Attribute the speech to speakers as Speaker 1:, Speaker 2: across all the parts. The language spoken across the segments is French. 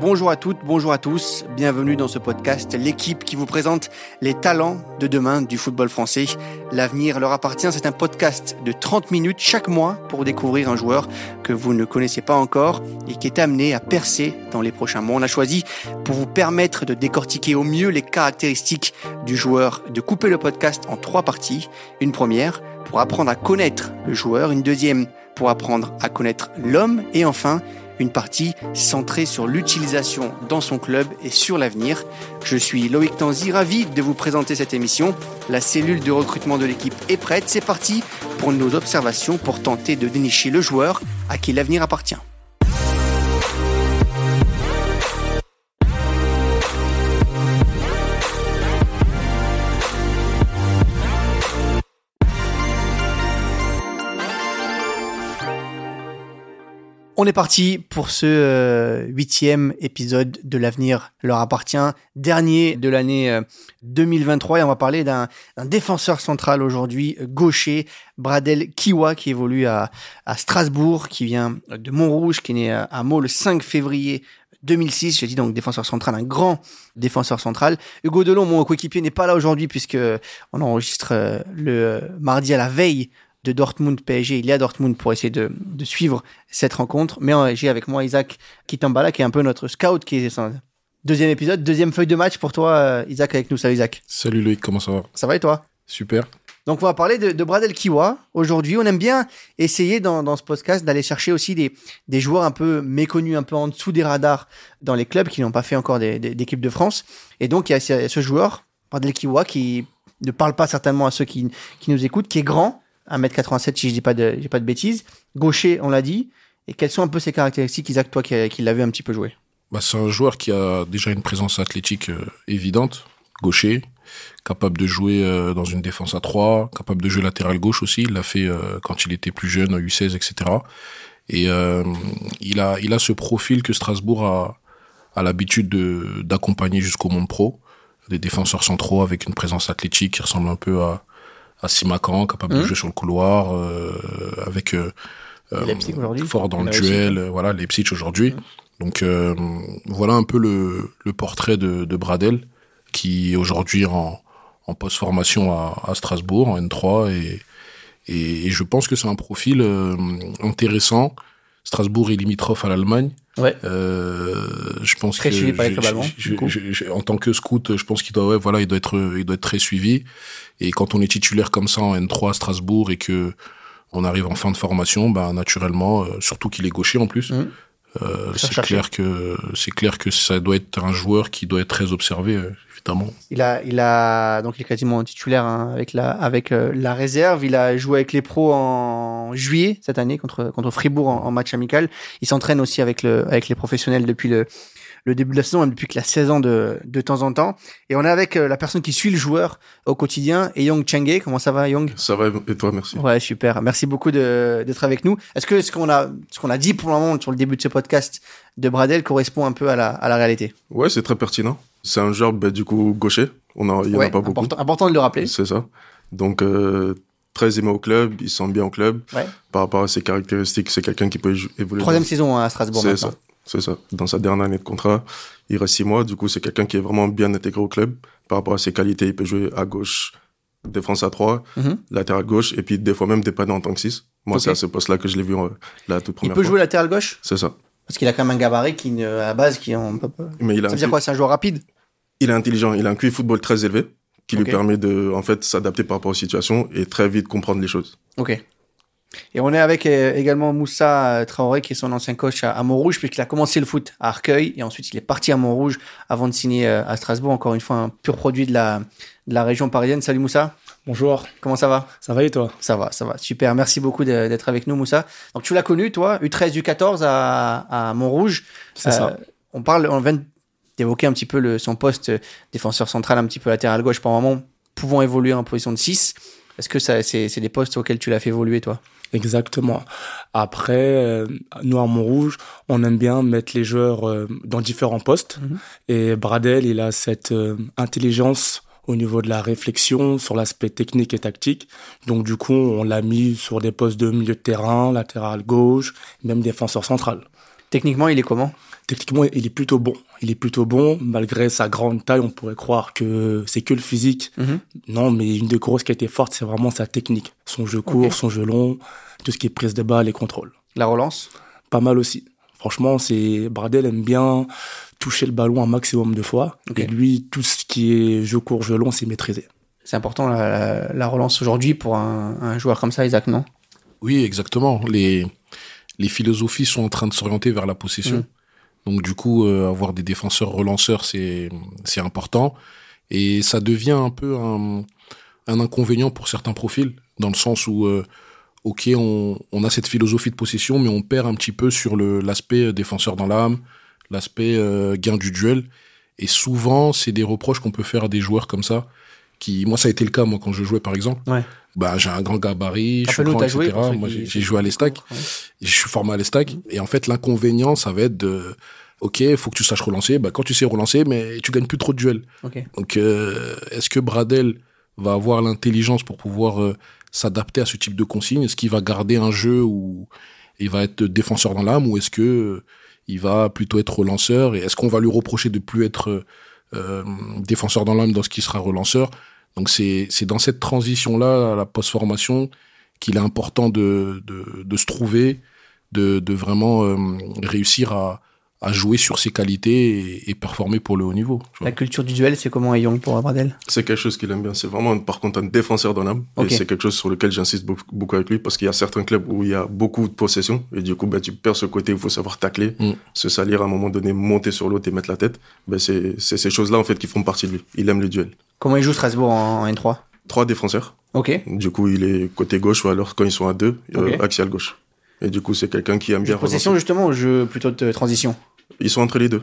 Speaker 1: Bonjour à toutes, bonjour à tous, bienvenue dans ce podcast, l'équipe qui vous présente les talents de demain du football français. L'avenir leur appartient, c'est un podcast de 30 minutes chaque mois pour découvrir un joueur que vous ne connaissez pas encore et qui est amené à percer dans les prochains mois. On a choisi pour vous permettre de décortiquer au mieux les caractéristiques du joueur, de couper le podcast en trois parties. Une première pour apprendre à connaître le joueur, une deuxième pour apprendre à connaître l'homme et enfin une partie centrée sur l'utilisation dans son club et sur l'avenir. Je suis Loïc Tanzi, ravi de vous présenter cette émission. La cellule de recrutement de l'équipe est prête, c'est parti pour nos observations pour tenter de dénicher le joueur à qui l'avenir appartient. On est parti pour ce euh, huitième épisode de l'avenir leur appartient, dernier de l'année 2023 euh, et on va parler d'un défenseur central aujourd'hui, gaucher, Bradel Kiwa qui évolue à, Strasbourg, qui vient de Montrouge, qui est né à, Meaux le 5 février 2006, j'ai dit donc défenseur central, un grand défenseur central. Hugo Delon, mon coéquipier, n'est pas là aujourd'hui puisque on enregistre euh, le mardi à la veille de Dortmund PSG. Il est à Dortmund pour essayer de, suivre cette rencontre. Mais euh, j'ai avec moi Isaac Kitambala, qui est un peu notre scout, qui est deuxième épisode, deuxième feuille de match pour toi, euh, Isaac, avec nous. Salut Isaac.
Speaker 2: Salut Loïc, comment ça va?
Speaker 1: Ça va et toi?
Speaker 2: Super.
Speaker 1: Donc on va parler de, Bradel Kiwa aujourd'hui. On aime bien essayer dans, ce podcast d'aller chercher aussi des, des, joueurs un peu méconnus, un peu en dessous des radars dans les clubs qui n'ont pas fait encore d'équipe de France. Et donc il y a ce, joueur, Bradel Kiwa, qui ne parle pas certainement à ceux qui, qui nous écoutent, qui est grand, 1m87 si je dis pas de, j'ai pas de bêtises. Gaucher, on l'a dit. Et quelles sont un peu ses caractéristiques, Isaac, toi qui, qui l'as vu un petit peu jouer
Speaker 2: bah, C'est un joueur qui a déjà une présence athlétique euh, évidente, gaucher, capable de jouer euh, dans une défense à 3, capable de jouer latéral gauche aussi. Il l'a fait euh, quand il était plus jeune, en U16, etc. Et il, a, il a ce profil que Strasbourg a, a l'habitude d'accompagner jusqu'au monde pro. Des défenseurs centraux avec une présence athlétique qui ressemble un peu à, à Simacan, capable de mmh. jouer sur le couloir, euh, avec euh, euh fort dans le duel, euh, voilà, Leipzig aujourd'hui. Mmh. Donc voilà un peu le, le portrait de, de, Bradel, qui est aujourd'hui en, en post-formation à, à, Strasbourg, en N3, et, et, et je pense que c'est un profil intéressant. Strasbourg est limitrophe à l'Allemagne.
Speaker 1: Ouais.
Speaker 2: Euh, je pense
Speaker 1: très
Speaker 2: que
Speaker 1: suivi par
Speaker 2: en tant que scout, je pense qu'il doit, ouais, voilà, il doit être, il doit être très suivi. Et quand on est titulaire comme ça en N3 à Strasbourg et que on arrive en fin de formation, bah naturellement, euh, surtout qu'il est gaucher en plus, mmh. Euh, c'est clair que c'est clair que ça doit être un joueur qui doit être très observé, euh, évidemment.
Speaker 1: Il a, il a donc il est quasiment titulaire hein, avec la avec euh, la réserve. Il a joué avec les pros en juillet cette année contre contre Fribourg en, en match amical. Il s'entraîne aussi avec le avec les professionnels depuis le le début de la saison, même depuis que la saison de, de temps en temps. Et on est avec euh, la personne qui suit le joueur au quotidien, et Young Chenge. Comment ça va, Young
Speaker 3: Ça va, et toi, merci.
Speaker 1: Ouais, super. Merci beaucoup d'être avec nous. Est-ce que ce qu'on a, ce qu'on a dit pour le moment sur le début de ce podcast de Bradel correspond un peu à la, à la réalité?
Speaker 3: Ouais, c'est très pertinent. C'est un joueur, bah, du coup, gaucher. On a, il y en a pas beaucoup.
Speaker 1: Important, important de le rappeler.
Speaker 3: C'est ça. Donc, euh, très aimé au club, il sent bien au club. Ouais. Par rapport à ses caractéristiques, c'est quelqu'un qui peut évoluer.
Speaker 1: Troisième saison hein, à Strasbourg.
Speaker 3: C'est ça. C'est ça. Dans sa dernière année de contrat, il reste six mois. Du coup, c'est quelqu'un qui est vraiment bien intégré au club. Par rapport à ses qualités, il peut jouer à gauche, défense à 3, mm latéral gauche, et puis des fois même dépanner en tant que 6. Moi, c'est à ce poste-là que je l'ai vu euh, la toute première
Speaker 1: fois. Il peut jouer latéral gauche?
Speaker 3: C'est ça.
Speaker 1: Parce qu'il a quand même un gabarit qui, à la base, qui en... Mais il a ça veut dire quoi? C'est un joueur rapide?
Speaker 3: Il est intelligent. Il a un QI football très élevé qui lui permet de, en fait, s'adapter par rapport aux situations et très vite comprendre les choses.
Speaker 1: Ok. Et on est avec euh, également Moussa euh, Traoré, qui est son ancien coach à, Montrouge, puisqu'il a commencé le foot à Arcueil, et ensuite il est parti à Montrouge avant de signer euh, à Strasbourg. Encore une fois, un pur produit de la, de la région parisienne. Salut Moussa.
Speaker 4: Bonjour.
Speaker 1: Comment ça va?
Speaker 4: Ça va et toi?
Speaker 1: Ça va, ça va. Super. Merci beaucoup d'être avec nous, Moussa. Donc tu l'as connu, toi, U13, U14 à, à Montrouge.
Speaker 4: C'est ça.
Speaker 1: On parle, on vient d'évoquer un petit peu le, son poste défenseur central, un petit peu latéral gauche par moment, pouvant évoluer en position de 6. Est-ce que c'est des postes auxquels tu l'as fait évoluer, toi?
Speaker 4: Exactement. Après, euh, nous à Montrouge, on aime bien mettre les joueurs euh, dans différents postes. Mhm. Et Bradel, il a cette euh, intelligence au niveau de la réflexion sur l'aspect technique et tactique. Donc du coup, on l'a mis sur des postes de milieu de terrain, latéral gauche, même défenseur central.
Speaker 1: Techniquement, il est comment?
Speaker 4: Techniquement, il est plutôt bon. Il est plutôt bon, malgré sa grande taille. On pourrait croire que c'est que le physique.
Speaker 1: Mhm.
Speaker 4: Non, mais une des grosses qui a été forte, c'est vraiment sa technique. Son jeu court, son jeu long, tout ce qui est prise de balle et contrôle.
Speaker 1: La relance?
Speaker 4: Pas mal aussi. Franchement, c'est Bradel aime bien toucher le ballon un maximum de fois. Et lui, tout ce qui est jeu court, jeu long, c'est maîtrisé.
Speaker 1: C'est important la, la- la relance aujourd'hui pour un, un joueur comme ça, Isaac, non?
Speaker 2: Oui, exactement. Les, les philosophies sont en train de s'orienter vers la possession.
Speaker 1: Mm.
Speaker 2: Donc du coup, euh, avoir des défenseurs relanceurs, c'est important. Et ça devient un peu un, inconvénient pour certains profils, dans le sens où, euh, ok, on, a cette philosophie de possession, mais on perd un petit peu sur l'aspect euh, défenseur dans l'âme, l'aspect gain du duel. Et souvent, c'est des reproches qu'on peut faire à des joueurs comme ça. Qui, moi, ça a été le cas, moi, quand je jouais, par exemple.
Speaker 1: Ouais.
Speaker 2: Bah, j'ai un grand gabarit, je suis grand, etc.
Speaker 1: joué
Speaker 2: Moi, j'ai joué à l'Estac.
Speaker 1: Ouais.
Speaker 2: Je suis formé à l'Estac. Et en fait, l'inconvénient, ça va être de, ok, il faut que tu saches relancer. Bah, quand tu sais relancer, mais tu gagnes plus trop de duels. Donc, euh, est-ce que Bradel va avoir l'intelligence pour pouvoir euh, s'adapter à ce type de consigne? Est-ce qu'il va garder un jeu où il va être défenseur dans l'âme ou est-ce que euh, il va plutôt être relanceur? Et est-ce qu'on va lui reprocher de plus être défenseur dans l'âme lorsqu'il sera relanceur. Donc, c'est c'est dans cette transition-là, à la post-formation, qu'il est important de, de, de se trouver, de, de vraiment euh, réussir à, à jouer sur ses qualités et, et performer pour le haut niveau.
Speaker 1: La culture du duel, c'est comment à Young pour Bradel
Speaker 3: C'est quelque chose qu'il aime bien. C'est vraiment, par contre, un défenseur dans l'âme. Et c'est quelque chose sur lequel j'insiste beaucoup, avec lui parce qu'il y a certains clubs où il y a beaucoup de possession et du coup, bah, tu perds ce côté où il faut savoir tacler,
Speaker 2: Mm.
Speaker 3: se salir à un moment donné, monter sur l'autre et mettre la tête. Bah, c'est ces choses-là, en fait, qui font partie de lui. Il aime le duel.
Speaker 1: Comment il joue Strasbourg en, en N3
Speaker 3: Trois? Défenseurs.
Speaker 1: Ok.
Speaker 3: Du coup, il est côté gauche ou alors quand ils sont à deux, euh, axial gauche. Et du coup, c'est quelqu'un qui aime bien
Speaker 1: possession
Speaker 3: relancer.
Speaker 1: justement ou jeu plutôt de transition?
Speaker 3: Ils sont entre les deux.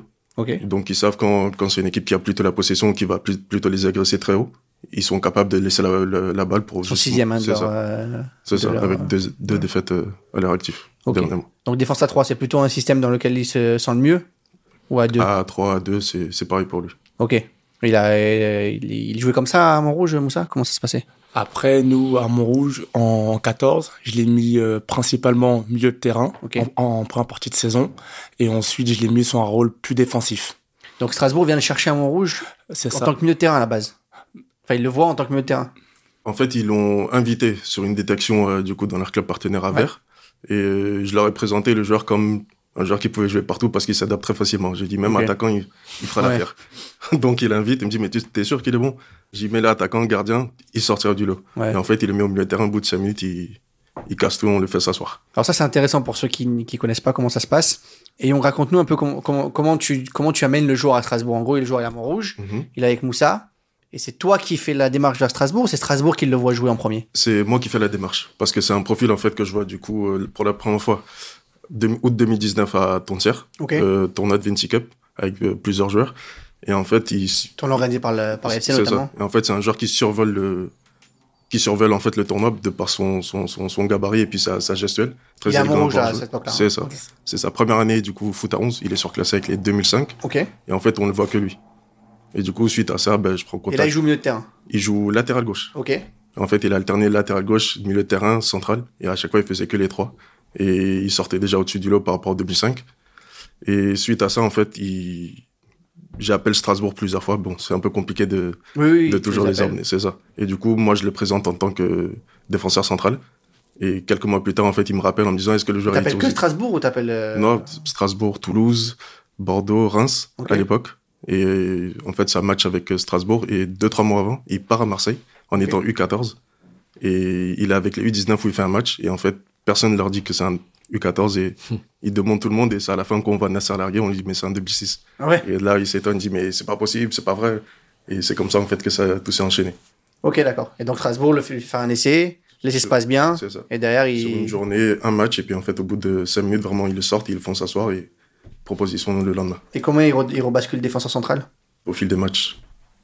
Speaker 3: Donc, ils savent quand, quand c'est une équipe qui a plutôt la possession, qui va plus- plutôt les agresser très haut, ils sont capables de laisser la, la, la balle pour
Speaker 1: Son sixième, hein,
Speaker 3: C'est ça.
Speaker 1: euh,
Speaker 3: ça,
Speaker 1: leur-
Speaker 3: avec deux, deux défaites euh, à leur actif,
Speaker 1: Ok.
Speaker 3: dernièrement.
Speaker 1: Donc défense à 3, c'est plutôt un système dans lequel il se sent le mieux Ou à 2
Speaker 3: À 3, à 2, c'est c'est pareil pour lui.
Speaker 1: Ok. Il, a, euh, il, il jouait comme ça à Montrouge, Moussa? Comment ça se passait?
Speaker 4: Après, nous, à Montrouge, en 14, je l'ai mis euh, principalement milieu de terrain en, en première partie de saison. Et ensuite, je l'ai mis sur un rôle plus défensif.
Speaker 1: Donc Strasbourg vient le chercher à Montrouge en
Speaker 4: ça.
Speaker 1: tant que milieu de terrain à la base. Enfin, il le voit en tant que milieu de terrain.
Speaker 3: En fait, ils l'ont invité sur une détection euh, du coup dans leur club partenaire à
Speaker 1: Ouais.
Speaker 3: Vert. Et euh, je leur ai présenté le joueur comme un joueur qui pouvait jouer partout parce qu'il s'adapte très facilement. J'ai dit, même attaquant, il, il fera
Speaker 1: Ouais.
Speaker 3: l'affaire. Donc il invite, il me dit, mais tu es sûr qu'il est bon? J'y mets l'attaquant, gardien, il sortira du lot.
Speaker 1: Ouais.
Speaker 3: Et en fait, il est mis au milieu de terrain, au bout de 5 minutes, il, il casse tout, on le fait s'asseoir.
Speaker 1: Alors ça, c'est intéressant pour ceux qui ne connaissent pas comment ça se passe. Et on raconte-nous un peu comment, tu, comment tu amènes le joueur à Strasbourg. En gros, le joueur est à Montrouge,
Speaker 3: Mhm.
Speaker 1: il est avec Moussa. Et c'est toi qui fais la démarche vers Strasbourg ou c'est Strasbourg qui le voit jouer en premier?
Speaker 3: C'est moi qui fais la démarche. Parce que c'est un profil, en fait, que je vois, du coup, euh, pour la première fois, août 2019 à Tontière,
Speaker 1: Ok.
Speaker 3: euh, tournoi de Vinci Cup, avec euh, plusieurs joueurs. Et en fait, il,
Speaker 1: Tournoi organisé par, le, par FC notamment.
Speaker 3: ça. Et en fait, c'est un joueur qui survole le, qui survole en fait le tournoi de par son, son, son, son gabarit et puis sa, sa gestuelle. Très
Speaker 1: Il est à
Speaker 3: élégant
Speaker 1: à cette époque-là.
Speaker 3: C'est ça. C'est sa première année du coup foot à 11. Il est surclassé avec les 2005
Speaker 1: Ok.
Speaker 3: et en fait on ne voit que lui. Et du coup suite à ça, ben, je prends
Speaker 1: Et
Speaker 3: contact.
Speaker 1: là, il joue milieu de terrain.
Speaker 3: Il joue latéral gauche.
Speaker 1: Ok.
Speaker 3: En fait, il a alterné latéral gauche, milieu de terrain, central. Et à chaque fois, il faisait que les trois. Et il sortait déjà au-dessus du lot par rapport à 2005. Et suite à ça, en fait, il... j'appelle Strasbourg plusieurs fois. Bon, c'est un peu compliqué de,
Speaker 1: Oui, oui.
Speaker 3: de
Speaker 1: tu
Speaker 3: toujours les emmener, c'est ça. Et du coup, moi, je le présente en tant que défenseur central. Et quelques mois plus tard, en fait, il me rappelle en me disant est-ce que le joueur est
Speaker 1: T'appelles que Strasbourg ou t'appelles. euh,
Speaker 3: Non, Strasbourg, Toulouse, Bordeaux, Reims à l'époque. Et en fait, ça match avec Strasbourg. Et deux, trois mois avant, il part à Marseille en étant U14. Et il est avec les U19 où il fait un match. Et en fait, personne ne leur dit que c'est un U14. Et
Speaker 1: Hmm.
Speaker 3: il demande tout le monde. Et c'est à la fin qu'on voit Nasser Largué. On lui dit mais c'est un 2006.
Speaker 1: Ah ouais.
Speaker 3: Et là, il s'étonne, il dit mais c'est pas possible, c'est pas vrai. Et c'est comme ça, en fait, que ça, tout s'est enchaîné.
Speaker 1: Ok, d'accord. Et donc Strasbourg le fait faire un essai. L'essai se passe bien.
Speaker 3: C'est ça.
Speaker 1: Et derrière,
Speaker 3: Sur une journée, un match, et puis en fait, au bout de 5 minutes, vraiment, ils le sortent, ils le font s'asseoir et proposition le lendemain,
Speaker 1: Et comment il, re- il rebascule défenseur central?
Speaker 3: Au fil des matchs.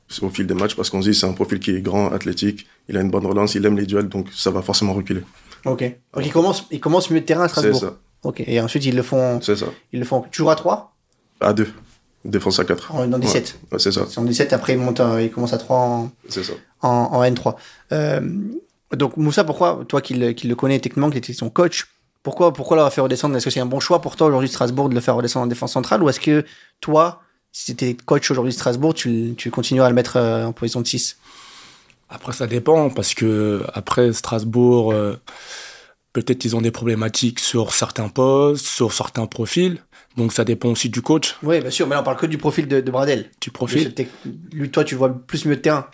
Speaker 3: C'est Au fil des matchs, parce qu'on se dit, c'est un profil qui est grand, athlétique, il a une bonne relance, il aime les duels, donc ça va forcément reculer.
Speaker 1: Ok. Donc il commence, il commence milieu de terrain à
Speaker 3: C'est
Speaker 1: Strasbourg.
Speaker 3: ça,
Speaker 1: Ok. Et ensuite, ils le font.
Speaker 3: c'est ça.
Speaker 1: Ils le font toujours à 3
Speaker 3: À 2, défense à 4.
Speaker 1: en, dans 17.
Speaker 3: Ouais, c'est ça,
Speaker 1: C'est en 17, après il monte, en- il commence à 3 en,
Speaker 3: c'est ça.
Speaker 1: en, en N3. Euh, donc Moussa, pourquoi, toi qui le, qui le connais techniquement, qui était son coach, Pourquoi, pourquoi l'avoir fait redescendre? Est-ce que c'est un bon choix pour toi aujourd'hui Strasbourg de le faire redescendre en défense centrale? Ou est-ce que toi, si tu étais coach aujourd'hui de Strasbourg, tu, tu continueras à le mettre euh, en position de 6
Speaker 4: Après, ça dépend parce que après Strasbourg, euh, peut-être ils ont des problématiques sur certains postes, sur certains profils. Donc ça dépend aussi du coach.
Speaker 1: Oui, bien sûr, mais là on parle que du profil de, de Bradel.
Speaker 4: Du profil.
Speaker 1: Lui, toi, tu vois plus mieux de terrain.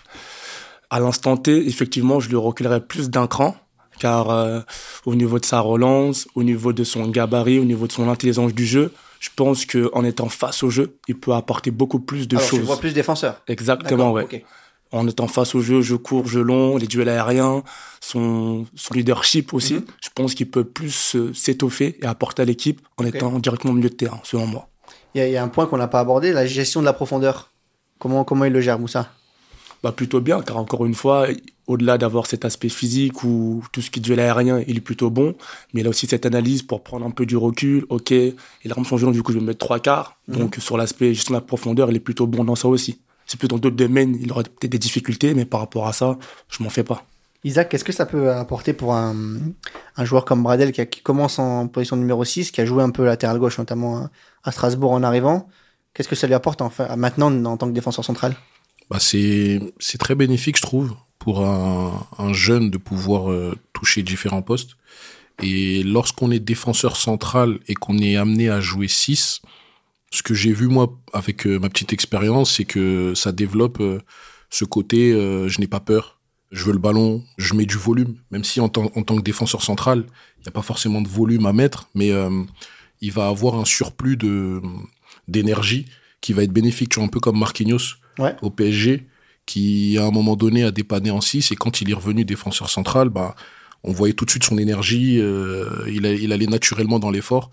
Speaker 4: À l'instant T, effectivement, je lui reculerais plus d'un cran car euh, au niveau de sa relance, au niveau de son gabarit, au niveau de son intelligence du jeu, je pense qu'en étant face au jeu, il peut apporter beaucoup plus de
Speaker 1: Alors,
Speaker 4: choses.
Speaker 1: Tu vois plus défenseur.
Speaker 4: Exactement, ouais. En étant face au jeu, je cours, je long, les duels aériens, son, son leadership aussi,
Speaker 1: Mhm.
Speaker 4: je pense qu'il peut plus s'étoffer et apporter à l'équipe en étant directement au milieu de terrain, selon moi.
Speaker 1: Il y, a- il y a un point qu'on n'a pas abordé, la gestion de la profondeur. Comment, comment il le gère, Moussa?
Speaker 4: Bah plutôt bien, car encore une fois, au-delà d'avoir cet aspect physique ou tout ce qui est duel aérien, il est plutôt bon, mais il a aussi cette analyse pour prendre un peu du recul. Ok, il arme son jeu, du coup je vais mettre trois quarts. Donc sur l'aspect gestion de la profondeur, il est plutôt bon dans ça aussi. C'est plus dans d'autres domaines, il aurait peut-être des difficultés, mais par rapport à ça, je m'en fais pas.
Speaker 1: Isaac, qu'est-ce que ça peut apporter pour un, un joueur comme Bradel qui, a- qui commence en position numéro 6, qui a joué un peu latéral gauche, notamment à, à Strasbourg en arrivant? Qu'est-ce que ça lui apporte enfin, maintenant en tant que défenseur central?
Speaker 2: Bah c'est c'est très bénéfique, je trouve, pour un, un jeune de pouvoir euh, toucher différents postes. Et lorsqu'on est défenseur central et qu'on est amené à jouer 6, ce que j'ai vu moi avec euh, ma petite expérience, c'est que ça développe euh, ce côté euh, je n'ai pas peur, je veux le ballon, je mets du volume, même si en, tant- en tant que défenseur central, il n'y a pas forcément de volume à mettre, mais il va avoir un surplus de d'énergie qui va être bénéfique, tu vois, un peu comme Marquinhos
Speaker 1: Ouais.
Speaker 2: au PSG, qui à un moment donné a dépanné en 6 et quand il est revenu défenseur central, bah, on voyait tout de suite son énergie, euh, il, a- il allait naturellement dans l'effort.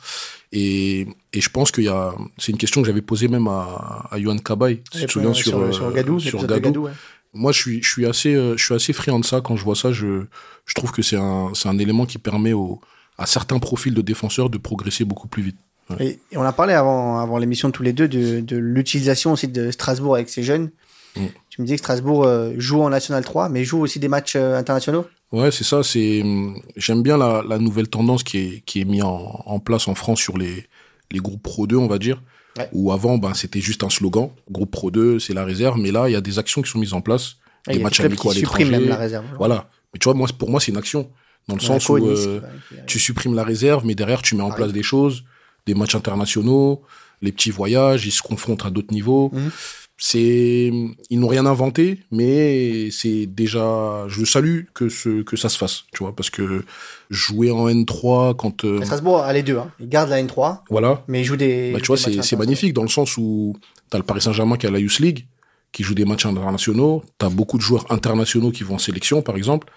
Speaker 2: Et, et je pense qu'il y a, c'est une question que j'avais posée même à, à Johan Cabaye, si tu te souviens, sur, euh,
Speaker 1: sur Gadou,
Speaker 2: sur
Speaker 1: l'épisode de
Speaker 2: Gadou.
Speaker 1: Gadou, ouais.
Speaker 2: Moi, je suis, je suis assez, euh, je suis assez friand de ça. Quand je vois ça, je, je trouve que c'est un, c'est un élément qui permet au, à certains profils de défenseurs de progresser beaucoup plus vite.
Speaker 1: Et, et on a parlé avant, avant l'émission tous les deux de, de l'utilisation aussi de Strasbourg avec ses jeunes.
Speaker 2: Mm.
Speaker 1: Tu me disais que Strasbourg euh, joue en National 3, mais joue aussi des matchs euh, internationaux?
Speaker 2: Ouais, c'est ça. C'est, hum, j'aime bien la, la nouvelle tendance qui est, qui est mise en, en place en France sur les, les groupes Pro 2, on va dire.
Speaker 1: Ouais.
Speaker 2: Où avant, ben, c'était juste un slogan. Groupe Pro 2, c'est la réserve. Mais là, il y a des actions qui sont mises en place.
Speaker 1: Y
Speaker 2: des
Speaker 1: a
Speaker 2: matchs amicaux à l'étranger.
Speaker 1: même la réserve.
Speaker 2: Voilà. Mais tu vois, moi, pour moi, c'est une action. Dans le sens où euh, tu supprimes la réserve, mais derrière, tu mets en
Speaker 1: Ah
Speaker 2: place des choses, des matchs internationaux, les petits voyages, ils se confrontent à d'autres niveaux.
Speaker 1: Mhm.
Speaker 2: C'est, ils n'ont rien inventé, mais c'est déjà, je salue que ce, que ça se fasse, tu vois, parce que jouer en N3 quand, euh,
Speaker 1: Strasbourg a les deux. Hein. Il garde la N3,
Speaker 2: voilà,
Speaker 1: mais il joue des.
Speaker 2: bah, tu vois, c'est, magnifique dans le sens où t'as le Paris Saint-Germain qui a la Youth League, qui joue des matchs internationaux, t'as beaucoup de joueurs internationaux qui vont en sélection, par exemple.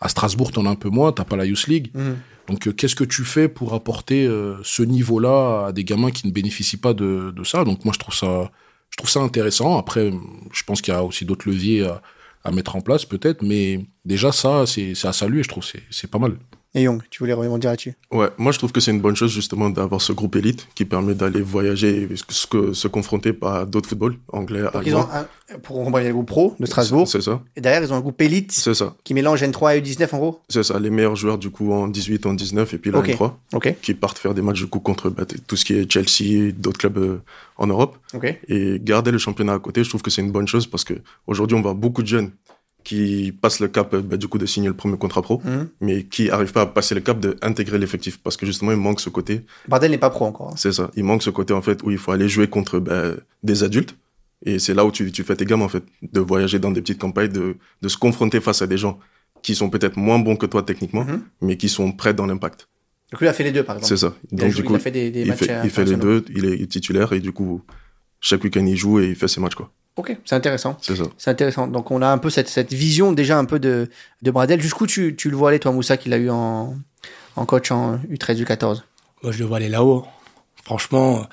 Speaker 2: À Strasbourg, t'en as un peu moins, t'as pas la Youth League.
Speaker 1: Mhm.
Speaker 2: Donc, euh, qu'est-ce que tu fais pour apporter euh, ce niveau-là à des gamins qui ne bénéficient pas de, de ça? Donc, moi, je trouve ça, je trouve ça intéressant. Après, je pense qu'il y a aussi d'autres leviers à, mettre en place, peut-être, mais déjà, ça, c'est à saluer, je trouve, c'est pas mal.
Speaker 1: Et Young, tu voulais rebondir là-dessus
Speaker 3: Ouais, moi je trouve que c'est une bonne chose justement d'avoir ce groupe élite qui permet d'aller voyager et se, que- se confronter à d'autres footballs anglais,
Speaker 1: Donc, ils ont un, pour rebondir le groupe pro de Strasbourg,
Speaker 3: C'est ça,
Speaker 1: et derrière, ils ont un groupe élite
Speaker 3: c'est ça,
Speaker 1: qui mélange N3 et U19 en gros.
Speaker 3: c'est ça. Les meilleurs joueurs du coup en 18, en 19 et puis la
Speaker 1: Ok.
Speaker 3: N3
Speaker 1: Ok,
Speaker 3: qui partent faire des matchs du coup contre bah, tout ce qui est Chelsea, d'autres clubs euh, en Europe.
Speaker 1: ok.
Speaker 3: Et garder le championnat à côté, je trouve que c'est une bonne chose parce que aujourd'hui on voit beaucoup de jeunes qui passent le cap bah, du coup de signer le premier contrat pro,
Speaker 1: Mhm.
Speaker 3: mais qui arrivent pas à passer le cap d'intégrer l'effectif parce que justement il manque ce côté
Speaker 1: Bardel n'est pas pro encore. hein.
Speaker 3: C'est ça. Il manque ce côté, en fait, où il faut aller jouer contre ben, des adultes. Et c'est là où tu, tu fais tes gammes, en fait, de voyager dans des petites campagnes, de, de se confronter face à des gens qui sont peut-être moins bons que toi techniquement,
Speaker 1: Mhm.
Speaker 3: mais qui sont prêts dans l'impact.
Speaker 1: Donc lui a fait les deux par exemple.
Speaker 3: C'est ça.
Speaker 1: Il
Speaker 3: Donc,
Speaker 1: joué-
Speaker 3: du coup,
Speaker 1: il a fait des, des
Speaker 3: il
Speaker 1: matchs
Speaker 3: fait, il fait les deux, il est titulaire, et du coup, chaque week-end, il joue et il fait ses matchs, quoi.
Speaker 1: Ok, c'est intéressant.
Speaker 3: C'est ça.
Speaker 1: C'est intéressant. Donc on a un peu cette, cette vision déjà un peu de, de Bradel. Jusqu'où tu, tu le vois aller, toi, Moussa, qu'il a eu en, en coach en U13, U14
Speaker 4: Moi, je le vois aller là-haut. Franchement,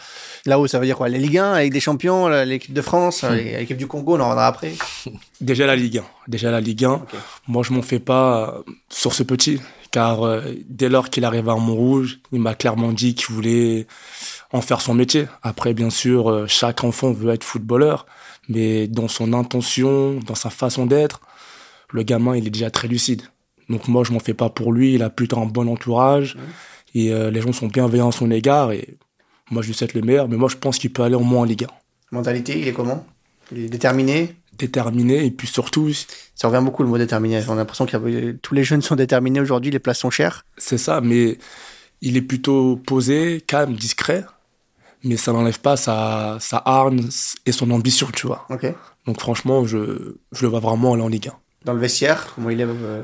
Speaker 1: Là-haut, ça veut dire quoi? La Ligue 1 avec des champions, l'équipe de France,
Speaker 3: Hmm.
Speaker 1: l'équipe du Congo, on en reviendra après.
Speaker 4: déjà la Ligue 1. Déjà la Ligue 1.
Speaker 1: Ok.
Speaker 4: Moi, je m'en fais pas euh, sur ce petit, car euh, dès lors qu'il arrive à Montrouge, il m'a clairement dit qu'il voulait en faire son métier. Après, bien sûr, euh, chaque enfant veut être footballeur, mais dans son intention, dans sa façon d'être, le gamin, il est déjà très lucide. Donc moi, je m'en fais pas pour lui. Il a plutôt un bon entourage. et les gens sont bienveillants à son égard. Et moi, je lui souhaite le meilleur, mais moi, je pense qu'il peut aller au moins en Ligue 1.
Speaker 1: Mentalité, il est comment? Il est déterminé?
Speaker 4: Déterminé, et puis surtout.
Speaker 1: Ça revient beaucoup le mot déterminé. On a l'impression que tous les jeunes sont déterminés aujourd'hui, les places sont chères.
Speaker 4: C'est ça, mais il est plutôt posé, calme, discret, mais ça n'enlève pas sa, sa harne et son ambition, tu vois. Donc franchement, je, je le vois vraiment aller en Ligue 1.
Speaker 1: Dans le vestiaire, comment il est euh,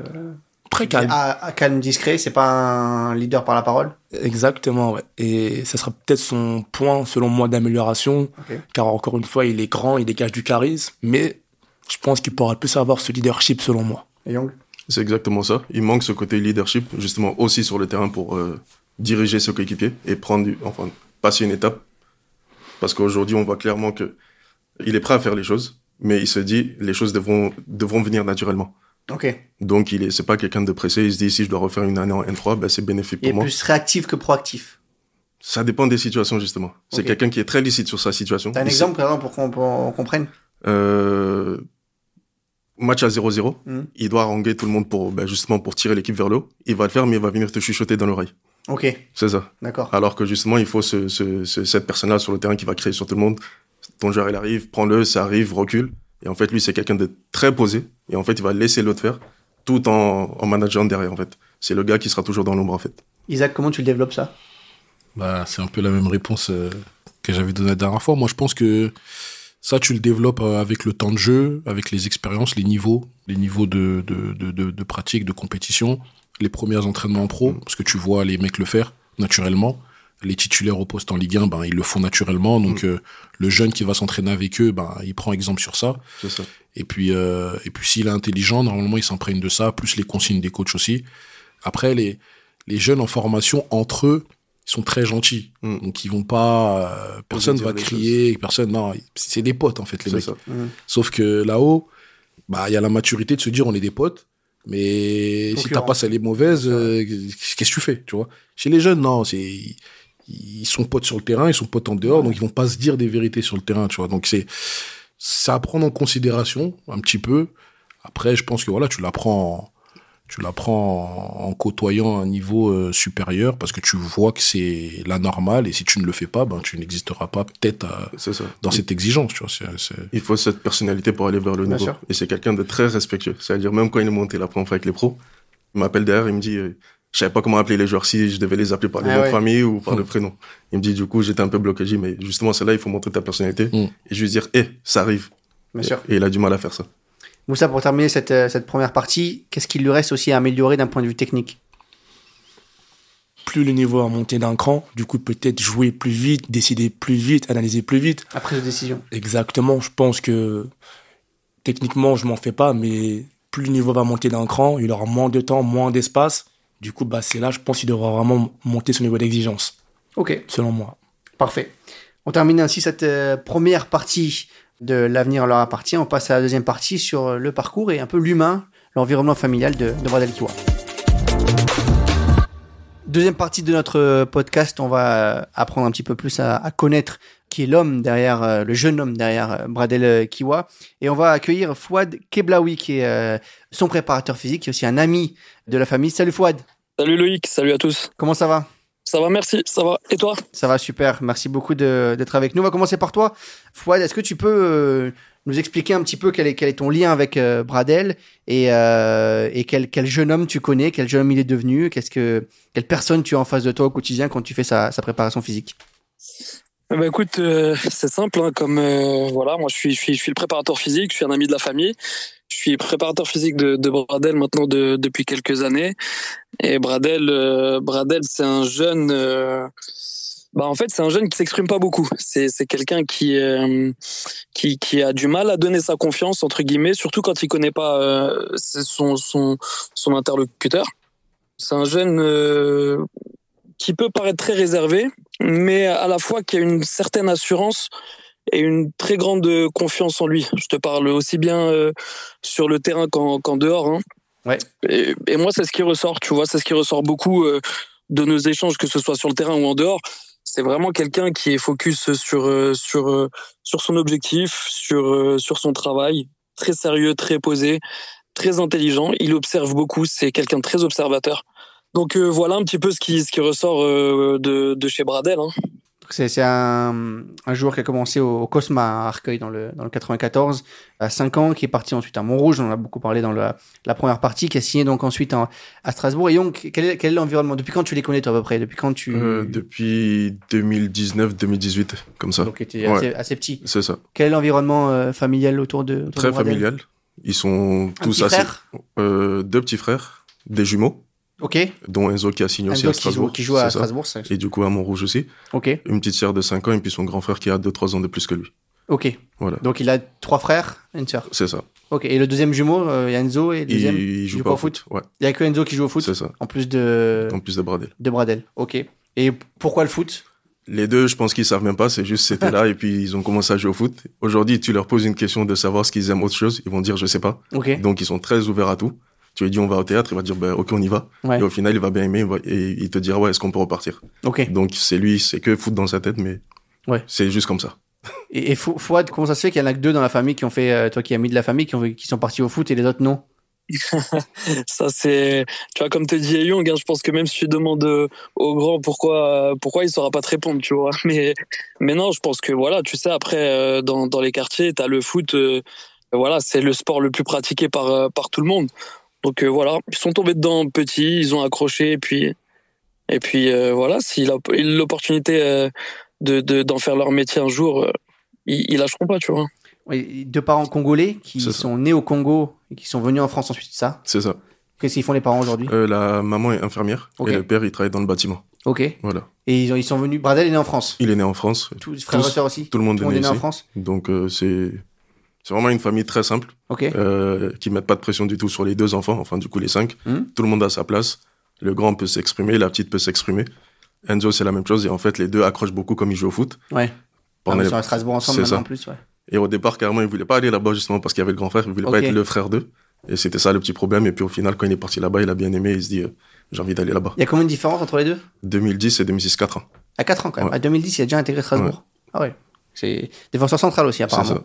Speaker 4: Très calme.
Speaker 1: Ah, calme, discret, c'est pas un leader par la parole?
Speaker 4: Exactement, ouais. Et ça sera peut-être son point, selon moi, d'amélioration. Car encore une fois, il est grand, il dégage du charisme, mais je pense qu'il pourra plus avoir ce leadership, selon moi.
Speaker 1: Et Young?
Speaker 3: C'est exactement ça. Il manque ce côté leadership, justement, aussi sur le terrain pour euh, diriger ses coéquipiers et prendre, enfin, passer une étape. Parce qu'aujourd'hui, on voit clairement que il est prêt à faire les choses, mais il se dit, les choses devront, devront venir naturellement.
Speaker 1: Ok.
Speaker 3: Donc, il est, c'est pas quelqu'un de pressé. Il se dit, si je dois refaire une année en N3, ben, c'est bénéfique pour moi.
Speaker 1: Il est plus réactif que proactif.
Speaker 3: Ça dépend des situations, justement. C'est quelqu'un qui est très lucide sur sa situation.
Speaker 1: T'as un exemple, par exemple, pour qu'on comprenne
Speaker 3: euh, Match à 0-0. Hmm. Il doit haranguer tout le monde pour, ben, justement, pour tirer l'équipe vers le haut. Il va le faire, mais il va venir te chuchoter dans l'oreille.
Speaker 1: Ok.
Speaker 3: C'est ça.
Speaker 1: D'accord.
Speaker 3: Alors que, justement, il faut ce, ce, cette personne-là sur le terrain qui va créer sur tout le monde. Ton joueur, il arrive, prends-le, ça arrive, recule. Et en fait, lui, c'est quelqu'un de très posé. Et en fait, il va laisser l'autre faire tout en, en manageant derrière, en fait. C'est le gars qui sera toujours dans l'ombre, en fait.
Speaker 1: Isaac, comment tu le développes ça?
Speaker 2: Bah, C'est un peu la même réponse euh, que j'avais donnée la dernière fois. Moi, je pense que ça, tu le développes euh, avec le temps de jeu, avec les expériences, les niveaux, les niveaux de, de, de, de, pratique, de compétition, les premiers entraînements en pro, parce que tu vois les mecs le faire naturellement. Les titulaires au poste en Ligue 1, ben, ils le font naturellement. Donc, mm. euh, le jeune qui va s'entraîner avec eux, ben, il prend exemple sur ça.
Speaker 3: ça.
Speaker 2: Et puis, euh, et puis s'il est intelligent, normalement, il s'imprègne de ça, plus les consignes des coachs aussi. Après, les, les jeunes en formation, entre eux, ils sont très gentils. Mm. Donc, ils vont pas, euh, personne va crier, personne, non, c'est des potes, en fait, les mecs. Mm. Sauf que là-haut, bah, il y a la maturité de se dire, on est des potes. Mais si ta passe elle est mauvaise, euh, qu'est-ce que tu fais, tu vois? Chez les jeunes, non, c'est ils sont potes sur le terrain, ils sont potes en dehors, donc ils vont pas se dire des vérités sur le terrain, tu vois. Donc c'est ça à prendre en considération un petit peu. Après, je pense que voilà, tu l'apprends, tu l'apprends en, côtoyant un niveau euh, supérieur parce que tu vois que c'est la normale et si tu ne le fais pas, ben tu n'existeras pas peut-être dans cette exigence. Tu vois,
Speaker 3: Il faut cette personnalité pour aller vers le niveau. Et c'est quelqu'un de très respectueux. C'est-à-dire même quand il est monté la première fois avec les pros, il m'appelle derrière, il me dit. Euh, je savais pas comment appeler les joueurs, si je devais les appeler par le ah nom de famille ou par le prénom. Il me dit, du coup, j'étais un peu bloqué. Mais justement, c'est là, il faut montrer ta personnalité. Mm. Et je lui dire, hé, ça arrive.
Speaker 1: Bien sûr.
Speaker 3: Et il a du mal à faire ça.
Speaker 1: Moussa, pour terminer cette, euh, cette première partie, qu'est-ce qu'il lui reste aussi à améliorer d'un point de vue technique?
Speaker 4: Plus le niveau a monté d'un cran, du coup, peut-être jouer plus vite, décider plus vite, analyser plus vite.
Speaker 1: Après la décision.
Speaker 4: Exactement. Je pense que techniquement, je m'en fais pas, mais plus le niveau va monter d'un cran, il aura moins de temps, moins d'espace du coup, bah, c'est là, je pense qu'il devra vraiment monter son niveau d'exigence.
Speaker 1: Ok.
Speaker 4: Selon moi.
Speaker 1: Parfait. On termine ainsi cette euh, première partie de l'avenir leur appartient. On passe à la deuxième partie sur le parcours et un peu l'humain, l'environnement familial de, de Bradel Kiwa. Deuxième partie de notre podcast, on va apprendre un petit peu plus à, connaître qui est l'homme derrière, euh, le jeune homme derrière euh, Bradel euh, Kiwa. Et on va accueillir Fouad Keblaoui, qui est son préparateur physique, qui est aussi un ami de la famille. Salut Fouad.
Speaker 5: Salut Loïc, salut à tous.
Speaker 1: Comment ça va?
Speaker 5: Ça va, merci, ça va. Et toi?
Speaker 1: Ça va super, merci beaucoup d'être avec nous. On va commencer par toi. Fouad, est-ce que tu peux nous expliquer un petit peu quel est, quel est ton lien avec euh, Bradel et, euh, et quel, quel, jeune homme tu connais, quel jeune homme il est devenu, qu'est-ce que, quelle personne tu as en face de toi au quotidien quand tu fais sa, sa préparation physique?
Speaker 5: Ben écoute, euh, c'est simple, hein, comme voilà, moi je suis, je suis, je suis le préparateur physique, je suis un ami de la famille, suis préparateur physique de, de Bradel maintenant de, depuis quelques années, et Bradel, Bradel c'est un jeune bah en fait c'est un jeune qui s'exprime pas beaucoup. C'est quelqu'un qui, euh, qui a du mal à donner sa confiance entre guillemets, surtout quand il connaît pas euh, son interlocuteur. C'est un jeune euh, qui peut paraître très réservé, mais à la fois qui a une certaine assurance et une très grande confiance en lui. Je te parle aussi bien sur le terrain qu'en dehors. Hein.
Speaker 1: Ouais.
Speaker 5: Et, et, moi, c'est ce qui ressort, tu vois, c'est ce qui ressort beaucoup de nos échanges, que ce soit sur le terrain ou en dehors c'est vraiment quelqu'un qui est focus sur euh, sur euh, sur son objectif, sur euh, sur son travail, très sérieux, très posé, très intelligent. Il observe beaucoup. C'est quelqu'un de très observateur. Donc voilà un petit peu ce qui, ce qui ressort de, de chez Bradel. Hein.
Speaker 1: C'est un, un, joueur qui a commencé au, Cosma à Arcueil dans le, dans le 94, à 5 ans, qui est parti ensuite à Montrouge, on en a beaucoup parlé dans la, la première partie, qui a signé donc ensuite à Strasbourg. Et donc, quel est, l'environnement? Depuis quand tu les connais toi à peu près? Depuis quand tu
Speaker 3: euh, Depuis 2019-2018, comme ça.
Speaker 1: Donc, tu étais assez, assez, petit.
Speaker 3: C'est ça.
Speaker 1: Quel est l'environnement euh, familial autour de autour
Speaker 3: Très familial. Ils sont tous assez. Euh, deux petits frères, des jumeaux.
Speaker 1: Ok.
Speaker 3: Dont Enzo qui a signé aussi à Strasbourg.
Speaker 1: Qui joue, à Strasbourg, ça.
Speaker 3: Et du coup à Montrouge aussi.
Speaker 1: Ok.
Speaker 3: Une petite sœur de 5 ans et puis son grand frère qui a 2-3 ans de plus que lui.
Speaker 1: Ok.
Speaker 3: Voilà.
Speaker 1: Donc il a trois frères et une sœur.
Speaker 3: C'est ça.
Speaker 1: Ok. Et le deuxième jumeau, euh, il y a Enzo et le deuxième.
Speaker 3: Il, joue, pas au foot. Ouais.
Speaker 1: Il y a que Enzo qui joue au foot.
Speaker 3: C'est ça.
Speaker 1: En plus de.
Speaker 3: En plus de Bradel.
Speaker 1: De Bradel. Ok. Et pourquoi le foot?
Speaker 3: Les deux, je pense qu'ils savent même pas. C'est juste c'était là et puis ils ont commencé à jouer au foot. Aujourd'hui, tu leur poses une question de savoir ce qu'ils aiment autre chose, ils vont dire je sais pas.
Speaker 1: Ok.
Speaker 3: Donc ils sont très ouverts à tout. Tu lui dis on va au théâtre, il va dire ben, ok on y va. Et au final il va bien aimer et il te dira ouais est-ce qu'on peut repartir?
Speaker 1: Ok.
Speaker 3: Donc c'est lui, c'est que foot dans sa tête, mais
Speaker 1: ouais.
Speaker 3: c'est juste comme ça.
Speaker 1: Et, et Fouad, comment ça se fait qu'il y en a que deux dans la famille qui ont fait, euh, toi qui as mis de la famille, qui, ont, qui sont partis au foot et les autres non?
Speaker 5: Ça c'est tu vois comme te dit Young hein, je pense que même si tu demandes euh, au grand pourquoi pourquoi il saura pas te répondre tu vois mais mais non je pense que voilà tu sais après euh, dans, dans les quartiers tu as le foot voilà c'est le sport le plus pratiqué par par tout le monde donc voilà ils sont tombés dedans petits ils ont accroché et puis et puis voilà s'il a l'opportunité de d'en faire leur métier un jour, euh, ils, lâcheront pas, tu vois.
Speaker 1: Oui, deux parents congolais qui sont nés au Congo et qui sont venus en France ensuite, ça?
Speaker 3: C'est ça.
Speaker 1: Qu'est-ce qu'ils font les parents aujourd'hui?
Speaker 3: Euh, La maman est infirmière et le père il travaille dans le bâtiment.
Speaker 1: Ok.
Speaker 3: Voilà.
Speaker 1: Et ils, ont, ils sont venus. Bradel est né en France.
Speaker 3: Il est né en France.
Speaker 1: Tous frères et sœurs aussi.
Speaker 3: Tout le monde,
Speaker 1: est,
Speaker 3: né,
Speaker 1: en France.
Speaker 3: Donc euh, c'est c'est vraiment une famille très simple. Euh, qui mettent pas de pression du tout sur les deux enfants. Enfin du coup les cinq.
Speaker 1: Hmm.
Speaker 3: Tout le monde a sa place. Le grand peut s'exprimer, la petite peut s'exprimer. Enzo, c'est la même chose. Et en fait, les deux accrochent beaucoup comme ils jouent au foot.
Speaker 1: Ouais. Pendant ah, ils sont à Strasbourg ensemble maintenant, en plus, ouais.
Speaker 3: Et au départ, carrément, ils voulaient pas aller là-bas justement parce qu'il y avait le grand frère. Ils voulaient pas être le frère d'eux. Et c'était ça le petit problème. Et puis au final, quand il est parti là-bas, il a bien aimé. Il se dit, euh, j'ai envie d'aller là-bas.
Speaker 1: Il y a combien de différence entre les deux?
Speaker 3: 2010 et 2006, 4 ans.
Speaker 1: À 4 ans quand même. À 2010, il a déjà intégré Strasbourg. Ah ouais. C'est défenseur central aussi, apparemment.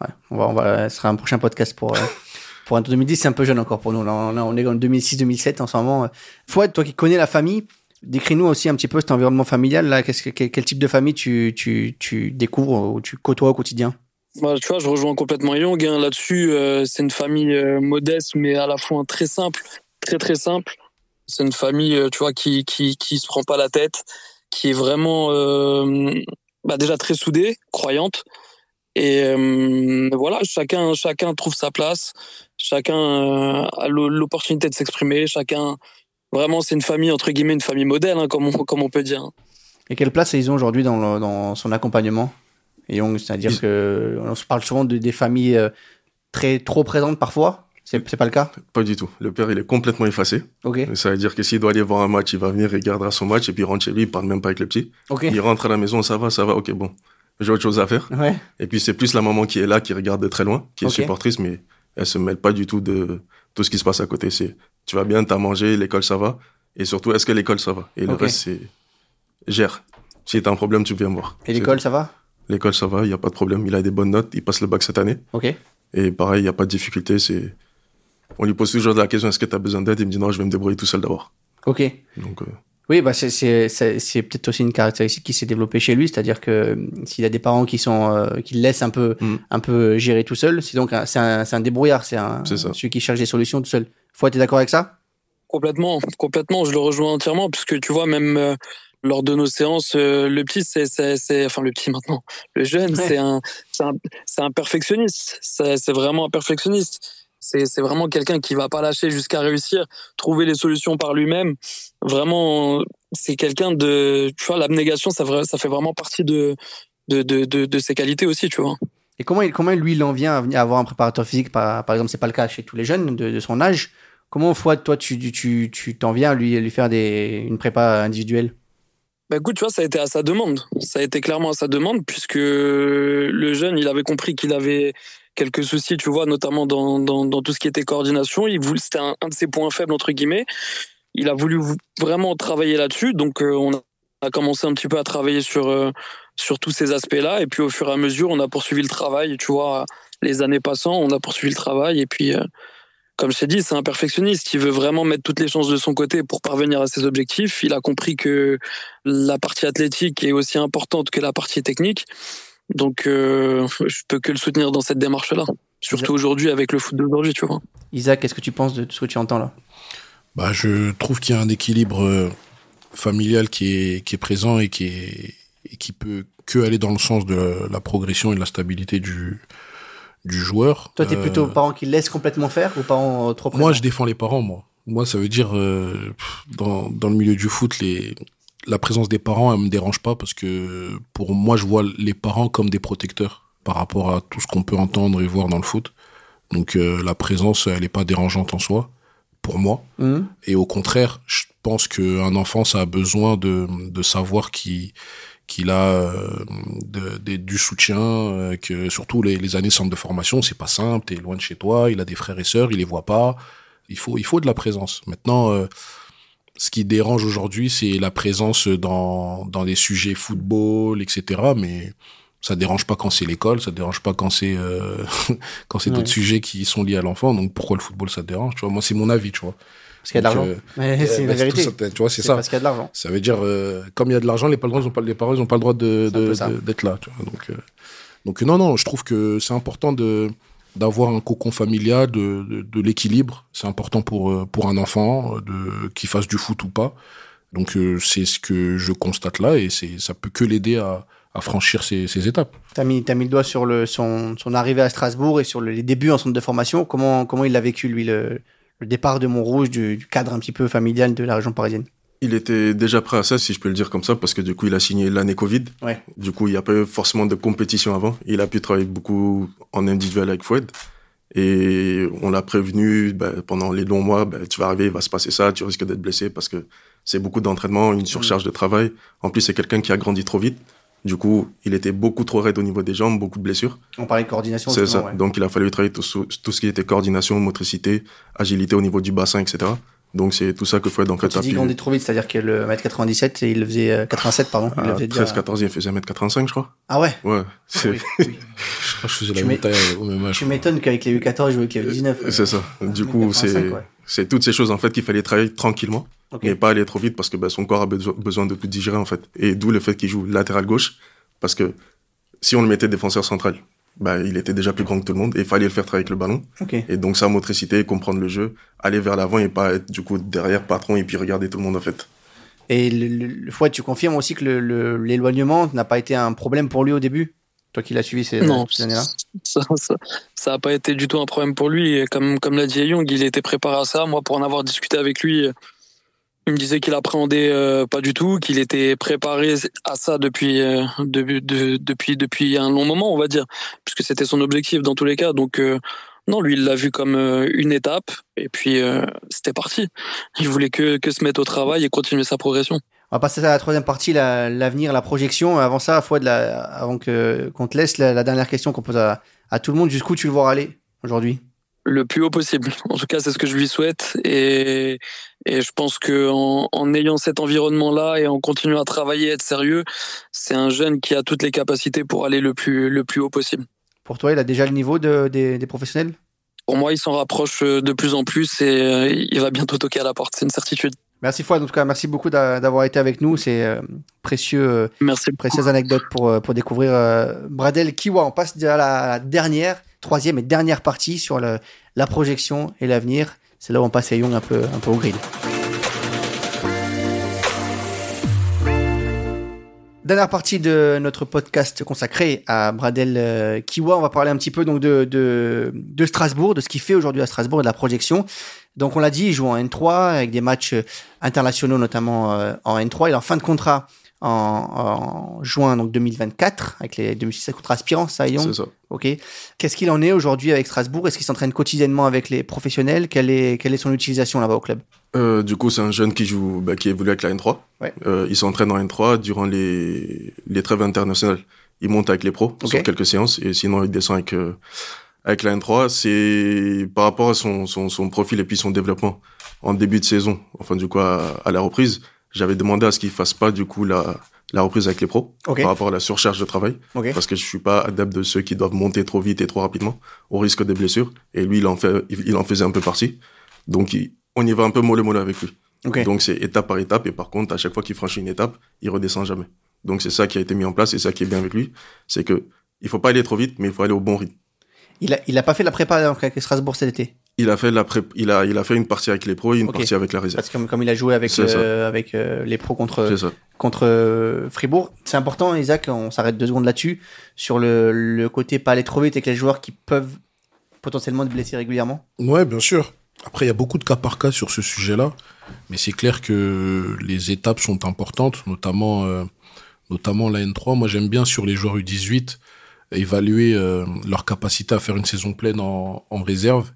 Speaker 1: Ouais. On va, on va, ce sera un prochain podcast pour. Euh, pour un 2010, c'est un peu jeune encore pour nous. Là, on est en 2006-2007 en ce moment. Fouad, toi qui connais la famille, Décris-nous aussi un petit peu cet environnement familial. Là, quel, quel, type de famille tu, tu, tu découvres ou tu côtoies au quotidien?
Speaker 5: Bah, tu vois, je rejoins complètement Young. Hein. Là-dessus, euh, c'est une famille euh, modeste, mais à la fois très simple, très très simple. C'est une famille, euh, tu vois, qui, qui qui se prend pas la tête, qui est vraiment bah, déjà très soudée, croyante. Et voilà, chacun chacun trouve sa place, chacun a l'opportunité de s'exprimer, chacun Vraiment, c'est une famille, entre guillemets, une famille modèle, hein, comme, on, comme on peut dire.
Speaker 1: Et quelle place ils ont aujourd'hui dans, dans son accompagnement? Et c'est-à-dire que on se parle souvent de, des familles euh, très trop présentes parfois. C'est, c'est pas le cas?
Speaker 3: Pas du tout. Le père, il est complètement effacé.
Speaker 1: Ok.
Speaker 3: Ça veut dire que s'il doit aller voir un match, il va venir, il regardera son match et puis il rentre chez lui, il parle même pas avec le petit.
Speaker 1: Ok.
Speaker 3: Il rentre à la maison, ça va, ça va, ok, bon. J'ai autre chose à faire.
Speaker 1: Ouais.
Speaker 3: Et puis c'est plus la maman qui est là, qui regarde de très loin, qui est supportrice, mais elle se mêle pas du tout de tout ce qui se passe à côté. C'est tu vas bien, t'as mangé, l'école ça va. Et surtout, est-ce que l'école ça va? Et le reste, c'est gère. Si t'as un problème, tu viens me voir.
Speaker 1: Et l'école, ça va?
Speaker 3: L'école, ça va, il n'y a pas de problème. Il a des bonnes notes, il passe le bac cette année.
Speaker 1: Ok.
Speaker 3: Et pareil, il n'y a pas de difficulté. C'est... On lui pose toujours la question est-ce que tu as besoin d'aide? Il me dit non, je vais me débrouiller tout seul d'abord.
Speaker 1: Ok.
Speaker 3: Donc, euh,
Speaker 1: Oui, bah c'est, c'est, c'est, peut-être aussi une caractéristique qui s'est développée chez lui, c'est-à-dire que euh, s'il a des parents qui sont euh, qui le laissent un peu
Speaker 3: Mm.
Speaker 1: un peu gérer tout seul, c'est donc un- c'est un, c'est un débrouillard, c'est un
Speaker 3: C'est ça.
Speaker 1: celui qui cherche des solutions tout seul. Faut être d'accord avec ça?
Speaker 5: Complètement, complètement, je le rejoins entièrement, puisque tu vois, même euh, lors de nos séances, euh, le petit, c'est, c'est, c'est, enfin le petit maintenant, le jeune,
Speaker 1: Ouais.
Speaker 5: c'est un, c'est un, c'est un perfectionniste. C'est, c'est vraiment un perfectionniste. C'est, vraiment quelqu'un qui va pas lâcher jusqu'à réussir, trouver les solutions par lui-même. Vraiment, c'est quelqu'un de, tu vois, l'abnégation, ça, ça fait vraiment partie de, de, de, de, de ses qualités aussi, tu vois.
Speaker 1: Et comment, il- comment lui, il en vient à avoir un préparateur physique Par, par exemple, c'est pas le cas chez tous les jeunes de, de son âge. Comment, fois, toi, tu, tu, tu, tu t'en viens à lui, lui faire des, une prépa individuelle?
Speaker 5: Bah écoute, tu vois, ça a été à sa demande. Ça a été clairement à sa demande, puisque le jeune, il avait compris qu'il avait quelques soucis, tu vois, notamment dans, dans, tout ce qui était coordination. C'était un, de ses points faibles, entre guillemets. Il a voulu vou- vraiment travailler là-dessus. Donc, euh, on a commencé un petit peu à travailler sur, euh, sur tous ces aspects-là. Et puis, au fur et à mesure, on a poursuivi le travail, tu vois, les années passant, on a poursuivi le travail. Et puis, euh, comme je t'ai dit, c'est un perfectionniste. Il veut vraiment mettre toutes les chances de son côté pour parvenir à ses objectifs. Il a compris que la partie athlétique est aussi importante que la partie technique. Donc, euh, je peux que le soutenir dans cette démarche-là. Surtout aujourd'hui avec le foot d'aujourd'hui, tu vois.
Speaker 1: Isaac, qu'est-ce que tu penses de ce que tu entends là?
Speaker 2: Bah, Je trouve qu'il y a un équilibre euh, familial qui est, qui est présent et qui, est, et qui peut que aller dans le sens de la progression et de la stabilité du, du joueur.
Speaker 1: Toi, tu es plutôt euh, parent qui laisse complètement faire ou parent euh, trop
Speaker 2: Moi, je défends les parents, moi. Moi, ça veut dire, euh, dans, dans le milieu du foot, les, la présence des parents, elle me dérange pas parce que pour moi, je vois les parents comme des protecteurs par rapport à tout ce qu'on peut entendre et voir dans le foot. Donc, la présence, elle n'est pas dérangeante en soi, pour moi. Mmh. Et au contraire, je pense qu'un enfant, ça a besoin de, de savoir qui qu'il a euh, de, du soutien, euh, que surtout les, les années centre de formation, c'est pas simple, t'es loin de chez toi, il a des frères et sœurs, il les voit pas. Il faut, il faut de la présence. Maintenant, euh, ce qui dérange aujourd'hui, c'est la présence dans, dans les sujets football, etc. Mais ça dérange pas quand c'est l'école, ça dérange pas quand c'est quand c'est d'autres sujets qui sont liés à l'enfant. Donc pourquoi le football ça dérange Tu vois, moi c'est mon avis, tu vois.
Speaker 1: Parce qu'il y a de l'argent. Euh, c'est la vérité.
Speaker 2: tu vois, c'est ça.
Speaker 1: Parce qu'il y a de l'argent.
Speaker 2: Ça veut dire, euh, comme il y a de l'argent, les, parents, ils ont pas, les parents, ils ont pas le droit de, d'être là. Tu vois, donc, euh, donc, non, non, je trouve que c'est important de, d'avoir un cocon familial, de, de, l'équilibre. C'est important pour, pour un enfant, de, qu'il fasse du foot ou pas. Donc, c'est ce que je constate là et c'est, ça peut que l'aider à, à franchir ces, étapes.
Speaker 1: Tu as mis, le doigt sur le, son, son arrivée à Strasbourg et sur les débuts en centre de formation. Comment, comment il l'a vécu, lui, le, le départ de Montrouge, du, du cadre un petit peu familial de la région parisienne?
Speaker 3: Il était déjà prêt à ça, si je peux le dire comme ça, parce que du coup, il a signé l'année Covid.
Speaker 1: Ouais.
Speaker 3: Du coup, il n'y a pas eu forcément de compétition avant. Il a pu travailler beaucoup en individuel avec Foued. Et on l'a prévenu bah, pendant les longs mois, bah, tu vas arriver, il va se passer ça, tu risques d'être blessé parce que c'est beaucoup d'entraînement, une surcharge de travail. En plus, c'est quelqu'un qui a grandi trop vite. Du coup, il était beaucoup trop raide au niveau des jambes, beaucoup de blessures.
Speaker 1: On parlait de coordination.
Speaker 3: C'est ça. Donc, il a fallu travailler tout, tout, ce qui était coordination, motricité, agilité au niveau du bassin, etc. Donc, c'est tout ça que Fouad, en fait,
Speaker 1: tu dis grandit trop vite, c'est-à-dire que le 1m97, il le faisait 87, euh, pardon.
Speaker 3: Il 13, 14, il faisait 1m85, je crois.
Speaker 1: Ah ouais?
Speaker 3: Ouais.
Speaker 1: Ah oui,
Speaker 2: oui. je crois que je faisais la même taille au même âge.
Speaker 1: Tu m'étonnes qu'avec les U14, je jouais avec les U19.
Speaker 3: C'est ça. Du coup, c'est, c'est toutes ces choses, en fait, qu'il fallait travailler tranquillement. Mais pas aller trop vite parce que bah, son corps a besoin de tout digérer, en fait. Et d'où le fait qu'il joue latéral gauche. Parce que si on le mettait défenseur central, bah, il était déjà plus grand que tout le monde et il fallait le faire travailler avec le ballon. Et donc sa motricité, comprendre le jeu, aller vers l'avant et pas être du coup derrière patron et puis regarder tout le monde en fait.
Speaker 1: Et le, le, tu confirmes aussi que l'éloignement n'a pas été un problème pour lui au début? Toi qui l'as suivi ces, ces années-là?
Speaker 5: Ça n'a a pas été du tout un problème pour lui. Comme, comme l'a dit Young, il était préparé à ça. Moi, pour en avoir discuté avec lui, il me disait qu'il appréhendait euh, pas du tout, qu'il était préparé à ça depuis, euh, depuis, depuis un long moment, on va dire, puisque c'était son objectif dans tous les cas. Donc, euh, non, lui, il l'a vu comme une étape, et puis c'était parti. Il voulait que, que se mettre au travail et continuer sa progression.
Speaker 1: On va passer à la troisième partie, l'avenir, la, projection. Avant ça, fois de la, avant que qu'on te laisse, la, dernière question qu'on pose à, à tout le monde, jusqu'où tu le vois aller aujourd'hui?
Speaker 5: Le plus haut possible. En tout cas, c'est ce que je lui souhaite. Et, et je pense que en, en ayant cet environnement-là et en continuant à travailler, être sérieux, c'est un jeune qui a toutes les capacités pour aller le plus, le plus haut possible.
Speaker 1: Pour toi, il a déjà le niveau de, des, des professionnels?
Speaker 5: Pour moi, il s'en rapproche de plus en plus et euh, il va bientôt toquer à la porte. C'est une certitude.
Speaker 1: Merci Fouad, en tout cas, merci beaucoup d'avoir été avec nous. C'est euh, précieux, euh,
Speaker 5: merci.
Speaker 1: précieuse anecdote pour, pour découvrir Bradel Kiwa. On passe à la dernière troisième et dernière partie sur le, la projection et l'avenir. C'est là où on passe à Young un peu, un peu au grill. Dernière partie de notre podcast consacré à Bradel euh, Kiwa. On va parler un petit peu de, de Strasbourg, de ce qu'il fait aujourd'hui à Strasbourg et de la projection. Donc on l'a dit, il joue en N3 avec des matchs internationaux notamment euh, en N3. Il est en fin de contrat en, juin donc 2024 avec les 2006 contre aspirants, ça,
Speaker 3: C'est ça.
Speaker 1: Ok. Qu'est-ce qu'il en est aujourd'hui avec Strasbourg? Est-ce qu'il s'entraîne quotidiennement avec les professionnels? Quelle est, quelle est son utilisation là-bas au club?
Speaker 3: Euh, Du coup, c'est un jeune qui joue, bah, qui évolue avec la N3.
Speaker 1: Ouais.
Speaker 3: Euh, il s'entraîne en N3 durant les, les trêves internationales. Il monte avec les pros okay. sur quelques séances et sinon il descend avec, euh, avec la N3. C'est par rapport à son, son, son profil et puis son développement en début de saison, enfin du coup à, à la reprise j'avais demandé à ce qu'il fasse pas du coup la la reprise avec les pros par rapport à la surcharge de travail. Parce que je suis pas adepte de ceux qui doivent monter trop vite et trop rapidement au risque des blessures. Et lui, il en fait, il en faisait un peu partie. Donc, il- on y va un peu mollo mollo avec lui. Donc, c'est étape par étape. Et par contre, à chaque fois qu'il franchit une étape, il redescend jamais. Donc, c'est ça qui a été mis en place et ça qui est bien avec lui. C'est que il faut pas aller trop vite, mais il faut aller au bon rythme.
Speaker 1: Il a, il a pas fait la prépa avec Strasbourg cet été?
Speaker 3: Il a fait la pré- il a, il a fait une partie avec les pros et une partie avec la réserve.
Speaker 1: Parce que comme, comme il a joué avec,
Speaker 3: ça.
Speaker 1: avec euh, les pros contre, contre euh, Fribourg. C'est important, Isaac, on s'arrête deux secondes là-dessus, sur le, le côté pas aller trop vite avec les joueurs qui peuvent potentiellement être blessés régulièrement.
Speaker 2: Ouais, bien sûr. Après, il y a beaucoup de cas par cas sur ce sujet-là, mais c'est clair que les étapes sont importantes, notamment, euh, notamment la N3. Moi, j'aime bien sur les joueurs U18 évaluer euh, leur capacité à faire une saison pleine en, en réserve,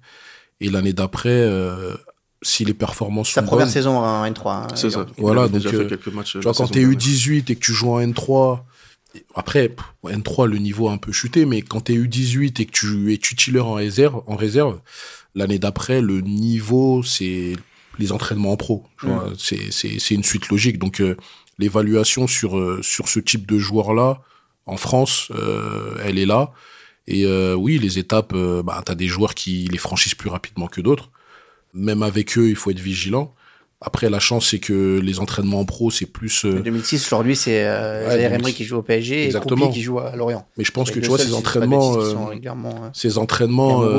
Speaker 2: et l'année d'après, euh, si les performances
Speaker 1: Sa
Speaker 2: sont
Speaker 1: première
Speaker 2: bonnes,
Speaker 1: saison en N3. hein,
Speaker 3: C'est ça.
Speaker 2: Voilà, donc,
Speaker 3: déjà
Speaker 2: euh,
Speaker 3: fait quelques matchs.
Speaker 2: Tu
Speaker 3: la
Speaker 2: vois, quand t'es
Speaker 3: dernière.
Speaker 2: U18 et que tu joues en N3, après, pff, N3, le niveau a un peu chuté, mais quand t'es U18 et que tu es titulaire en réserve, en réserve, l'année d'après, le niveau, c'est les entraînements en pro. Tu vois, c'est, c'est, c'est une suite logique. Donc, euh, l'évaluation sur, euh, sur ce type de joueur-là, en France, euh, elle est là. Et euh, oui, les étapes, euh, bah, t'as des joueurs qui les franchissent plus rapidement que d'autres. Même avec eux, il faut être vigilant. Après, la chance, c'est que les entraînements en pro, c'est plus... euh,
Speaker 1: En 2006, aujourd'hui, c'est euh,
Speaker 2: Ouais,
Speaker 1: Zaire
Speaker 2: 2006.
Speaker 1: Emery qui joue au PSG
Speaker 2: Exactement.
Speaker 1: et Kroupi qui joue à Lorient.
Speaker 2: Mais je pense que tu vois, ces entraînements, euh,
Speaker 1: euh,
Speaker 2: ces entraînements,
Speaker 1: Moreau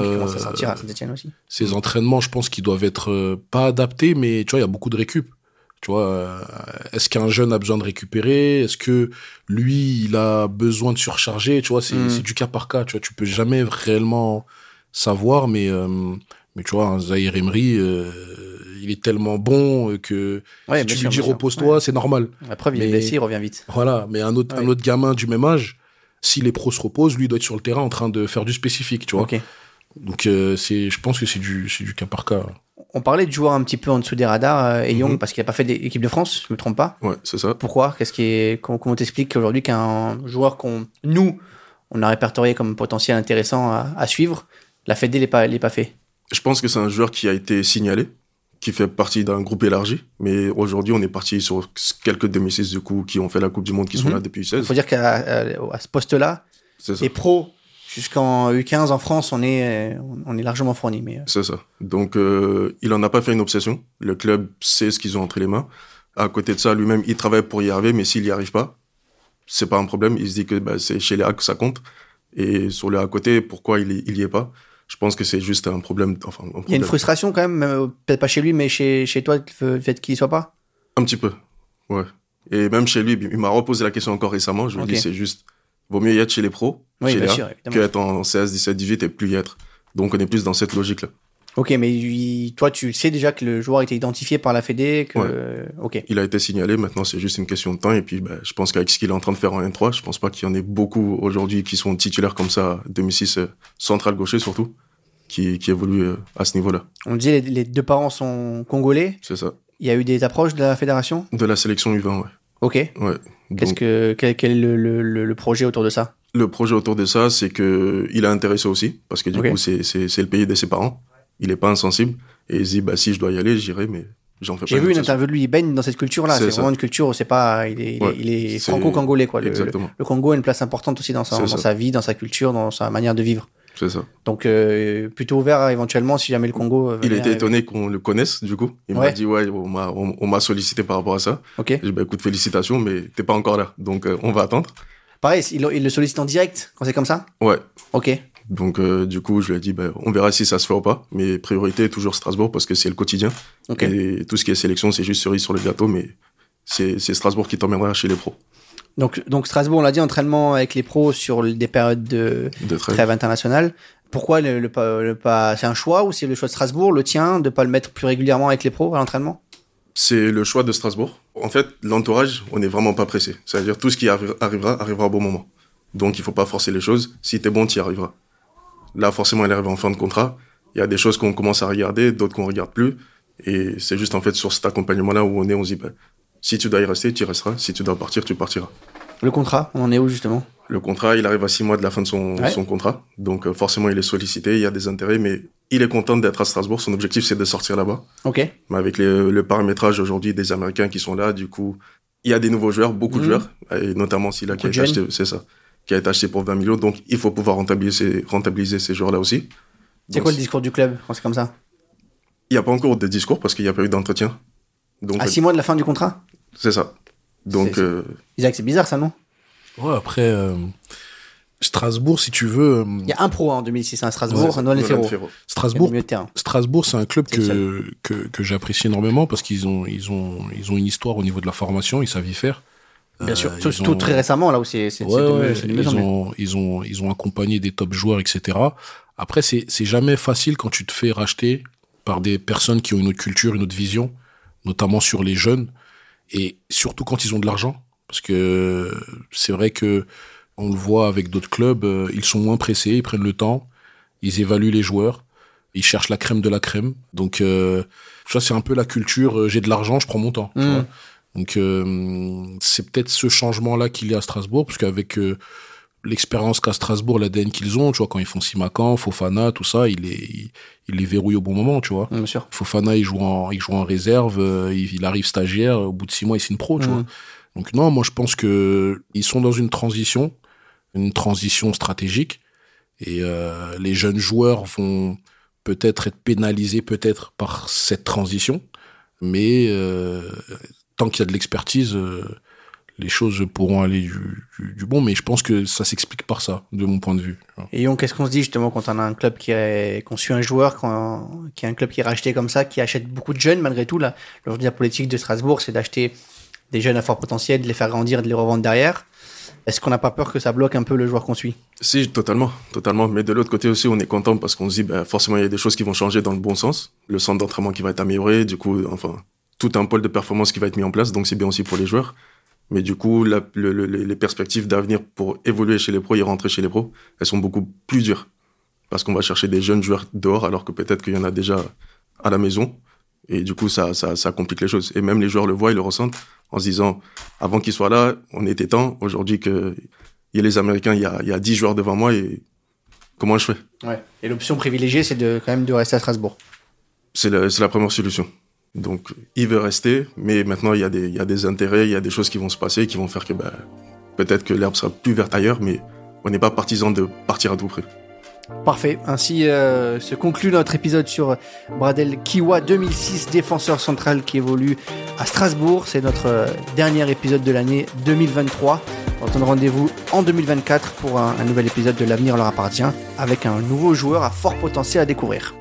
Speaker 1: qui
Speaker 2: euh, ces entraînements, je pense qu'ils doivent être pas adaptés, mais tu vois, il y a beaucoup de récup. Tu vois, euh, est-ce qu'un jeune a besoin de récupérer? Est-ce que lui, il a besoin de surcharger? Tu vois, c'est
Speaker 1: Mm.
Speaker 2: du cas par cas. Tu vois, tu peux jamais réellement savoir, mais euh, mais tu vois, un Zahir Emery, euh, il est tellement bon que
Speaker 1: Ouais,
Speaker 2: si
Speaker 1: bien
Speaker 2: tu
Speaker 1: sûr,
Speaker 2: lui dis repose-toi, c'est normal.
Speaker 1: La preuve, il est blessé, il revient vite.
Speaker 2: Voilà, mais un autre,
Speaker 1: Ouais.
Speaker 2: un autre gamin du même âge, si les pros se reposent, lui doit être sur le terrain en train de faire du spécifique, tu vois. Donc euh, c'est, je pense que c'est du, c'est du cas par cas.
Speaker 1: On parlait de joueurs un petit peu en dessous des radars, euh, et Young,
Speaker 3: Mhm.
Speaker 1: parce qu'il n'a pas fait d'équipe de France, je me trompe pas.
Speaker 3: Ouais, c'est ça.
Speaker 1: Pourquoi? Qu'est-ce qui est comment, t'expliques aujourd'hui qu'un joueur qu'on nous on a répertorié comme potentiel intéressant à, à suivre, la Fédé l'est pas pas fait?
Speaker 3: Je pense que c'est un joueur qui a été signalé, qui fait partie d'un groupe élargi. Mais aujourd'hui, on est parti sur quelques demi-6 du coup qui ont fait la Coupe du Monde, qui sont
Speaker 1: Mhm.
Speaker 3: là depuis
Speaker 1: Il
Speaker 3: 16.
Speaker 1: faut dire qu'à ce poste-là, les pros jusqu'en U15 en France, on est euh, on est largement fourni. Mais euh,
Speaker 3: C'est ça. Donc, euh, il en a pas fait une obsession. Le club sait ce qu'ils ont entre les mains. À côté de ça, lui-même, il travaille pour y arriver, mais s'il n'y arrive pas, c'est pas un problème. Il se dit que bah, c'est chez les A que ça compte. Et sur le à côté, pourquoi il, y- il y est pas? Je pense que c'est juste un problème. Enfin, un,
Speaker 1: il y a une frustration quand même, peut-être pas chez lui, mais chez, chez toi, le fait qu'il y soit pas?
Speaker 3: Un petit peu, ouais. Et même chez lui, il m'a reposé la question encore récemment. Je lui ai
Speaker 1: Ok.
Speaker 3: dit, c'est juste, vaut mieux y être chez les pros,
Speaker 1: Oui,
Speaker 3: chez
Speaker 1: bien
Speaker 3: les A,
Speaker 1: sûr, évidemment.
Speaker 3: que être en 16, 17, 18 et plus y être. Donc, on est plus dans cette logique-là.
Speaker 1: Ok, mais lui- toi, tu sais déjà que le joueur a été identifié par la Fédé, que
Speaker 3: Ouais.
Speaker 1: ok.
Speaker 3: Il a été signalé, maintenant c'est juste une question de temps. Et puis, ben, je pense qu'avec ce qu'il est en train de faire en N3, je pense pas qu'il y en ait beaucoup aujourd'hui qui sont titulaires comme ça, 2006, euh, central gaucher surtout, qui, qui évoluent euh, à ce niveau-là.
Speaker 1: On disait les, les deux parents sont congolais.
Speaker 3: C'est ça.
Speaker 1: Il y a eu des approches de la fédération?
Speaker 3: De la sélection U20, ouais.
Speaker 1: Ok.
Speaker 3: ouais.
Speaker 1: Qu'est-ce que quel, quel est le, le- projet autour de ça?
Speaker 3: Le projet autour de ça, c'est que il a intéressé aussi, parce que du coup, c'est, c'est, le pays de ses parents. Il est pas insensible. Et il se dit, bah, si je dois y aller, j'irai, mais j'en fais pas
Speaker 1: J'ai vu une interview de lui, il baigne dans cette culture-là.
Speaker 3: C'est
Speaker 1: C'est vraiment une culture où c'est pas, il est, il est-
Speaker 3: Ouais,
Speaker 1: il est
Speaker 3: c'est-
Speaker 1: franco-congolais quoi. Le, le Congo a une place importante aussi dans sa,
Speaker 3: C'est
Speaker 1: dans
Speaker 3: ça.
Speaker 1: sa vie, dans sa culture, dans sa manière de vivre.
Speaker 3: C'est ça.
Speaker 1: Donc euh, plutôt ouvert à, éventuellement si jamais le Congo. euh,
Speaker 3: Il était
Speaker 1: à-
Speaker 3: étonné qu'on le connaisse, du coup. Il
Speaker 1: Ouais.
Speaker 3: m'a dit, ouais, on m'a, on, on m'a sollicité par rapport à ça.
Speaker 1: Ok.
Speaker 3: J'ai dit, bah, écoute, félicitations, mais t'es pas encore là. Donc, euh, on va attendre.
Speaker 1: Pareil, il, il le sollicite en direct quand c'est comme ça?
Speaker 3: Ouais.
Speaker 1: Ok.
Speaker 3: Donc, du coup, je lui ai dit, bah, on verra si ça se fait ou pas. Mais priorité, toujours Strasbourg, parce que c'est le quotidien. Et tout ce qui est sélection, c'est juste cerise sur le gâteau, mais c'est, c'est Strasbourg qui t'emmènera chez les pros.
Speaker 1: Donc donc Strasbourg, on l'a dit, entraînement avec les pros sur des périodes de
Speaker 3: De trêve.
Speaker 1: trêve internationale. Pourquoi le, le pas, le pas c'est un choix ou c'est le choix de Strasbourg, le tien, de pas le mettre plus régulièrement avec les pros à l'entraînement?
Speaker 3: C'est le choix de Strasbourg. En fait, l'entourage, on n'est vraiment pas pressé. C'est-à-dire, tout ce qui arri- arrivera, arrivera au bon moment. Donc, il faut pas forcer les choses. Si t'es bon, t'y arriveras. Là, forcément, il arrive en fin de contrat. Il y a des choses qu'on commence à regarder, d'autres qu'on regarde plus. Et c'est juste, en fait, sur cet accompagnement-là où on est, on se dit, bah, si tu dois y rester, tu y resteras. Si tu dois partir, tu partiras.
Speaker 1: Le contrat, on en est où justement?
Speaker 3: Le contrat, il arrive à six mois de la fin de son,
Speaker 1: Ouais.
Speaker 3: son contrat. Donc, euh, forcément, il est sollicité, il y a des intérêts, mais il est content d'être à Strasbourg. Son objectif, c'est de sortir là-bas.
Speaker 1: Ok.
Speaker 3: Mais avec les- le paramétrage aujourd'hui des Américains qui sont là, du coup, il y a des nouveaux joueurs, beaucoup de
Speaker 1: Mhm.
Speaker 3: joueurs, et notamment celui-là qui a été acheté, c'est ça, qui a été acheté pour 20 millions. Donc, il faut pouvoir rentabiliser, rentabiliser ces joueurs-là aussi.
Speaker 1: C'est quoi le discours du club quand c'est comme ça?
Speaker 3: Il n'y a pas encore de discours parce qu'il n'y a pas eu d'entretien. Donc,
Speaker 1: À six mois de la fin du contrat?
Speaker 3: C'est ça. Donc,
Speaker 1: C'est-
Speaker 3: euh,
Speaker 1: Isaac, c'est bizarre ça, non?
Speaker 2: Ouais, après, euh, Strasbourg, si tu veux, euh,
Speaker 1: Il y a un pro hein, en 2006 à Strasbourg,
Speaker 3: ouais,
Speaker 1: Noël
Speaker 3: Nolan
Speaker 1: Ferro.
Speaker 2: Strasbourg. Strasbourg, c'est un club que, que, que j'apprécie énormément parce qu'ils ont, ils ont, ils ont une histoire au niveau de la formation, ils savent y faire.
Speaker 1: Bien
Speaker 2: Euh,
Speaker 1: sûr. Surtout
Speaker 2: ont-
Speaker 1: très récemment, là où c'est c'est-
Speaker 2: Ouais, ouais, ils, ont, ils, ont, ils ont accompagné des top joueurs, etc. Après, c'est c'est jamais facile quand tu te fais racheter par des personnes qui ont une autre culture, une autre vision, notamment sur les jeunes, et surtout quand ils ont de l'argent. Parce que c'est vrai que on le voit avec d'autres clubs, euh, ils sont moins pressés, ils prennent le temps, ils évaluent les joueurs, ils cherchent la crème de la crème. Donc euh, ça, c'est un peu la culture, euh, j'ai de l'argent, je prends mon temps. tu
Speaker 1: Mm.
Speaker 2: vois. Donc euh, c'est peut-être ce changement-là qu'il y a à Strasbourg, parce qu'avec euh, l'expérience qu'à Strasbourg, l'ADN qu'ils ont, tu vois, quand ils font Simacan, Fofana, tout ça, il les, il, il les verrouille au bon moment, tu vois.
Speaker 1: Bien sûr.
Speaker 2: Fofana, il joue en, il joue en réserve, euh, il, il arrive stagiaire, au bout de six mois, il signe pro, tu
Speaker 1: Mhm.
Speaker 2: vois. Donc non, moi je pense que ils sont dans une transition, une transition stratégique, et euh, les jeunes joueurs vont peut-être être pénalisés peut-être par cette transition, mais euh, tant qu'il y a de l'expertise, euh, les choses pourront aller du, du, du bon. Mais je pense que ça s'explique par ça, de mon point de vue. vois.
Speaker 1: Et donc, qu'est-ce qu'on se dit justement quand on a un club qui a conçu un joueur, quand, qui a un club qui est racheté comme ça, qui achète beaucoup de jeunes malgré tout là, la politique de Strasbourg, c'est d'acheter des jeunes à fort potentiel, de les faire grandir, de les revendre derrière. Est-ce qu'on n'a pas peur que ça bloque un peu le joueur qu'on suit?
Speaker 3: Si, totalement, totalement. Mais de l'autre côté aussi, on est content parce qu'on se dit, ben, forcément, il y a des choses qui vont changer dans le bon sens. Le centre d'entraînement qui va être amélioré, du coup, enfin, tout un pôle de performance qui va être mis en place, donc c'est bien aussi pour les joueurs. Mais du coup, la- le- le- les perspectives d'avenir pour évoluer chez les pros et rentrer chez les pros, elles sont beaucoup plus dures. Parce qu'on va chercher des jeunes joueurs dehors, alors que peut-être qu'il y en a déjà à la maison. Et du coup, ça, ça, ça complique les choses. Et même les joueurs le voient, ils le ressentent en se disant, avant qu'ils soient là, on était temps. Aujourd'hui que il y a les Américains, il y a, il y a 10 joueurs devant moi et comment je fais?
Speaker 1: Ouais. Et l'option privilégiée, c'est de quand même de rester à Strasbourg.
Speaker 3: C'est la, c'est la première solution. Donc, il veut rester, mais maintenant, il y, a des, intérêts, il y a des choses qui vont se passer qui vont faire que ben, peut-être que l'herbe sera plus verte ailleurs, mais on n'est pas partisan de partir à tout prix.
Speaker 1: Parfait. Ainsi euh, se conclut notre épisode sur Bradel Kiwa 2006, défenseur central qui évolue à Strasbourg. C'est notre euh, dernier épisode de l'année 2023. On donne rendez-vous en 2024 pour un nouvel épisode de L'avenir leur appartient avec un nouveau joueur à fort potentiel à découvrir.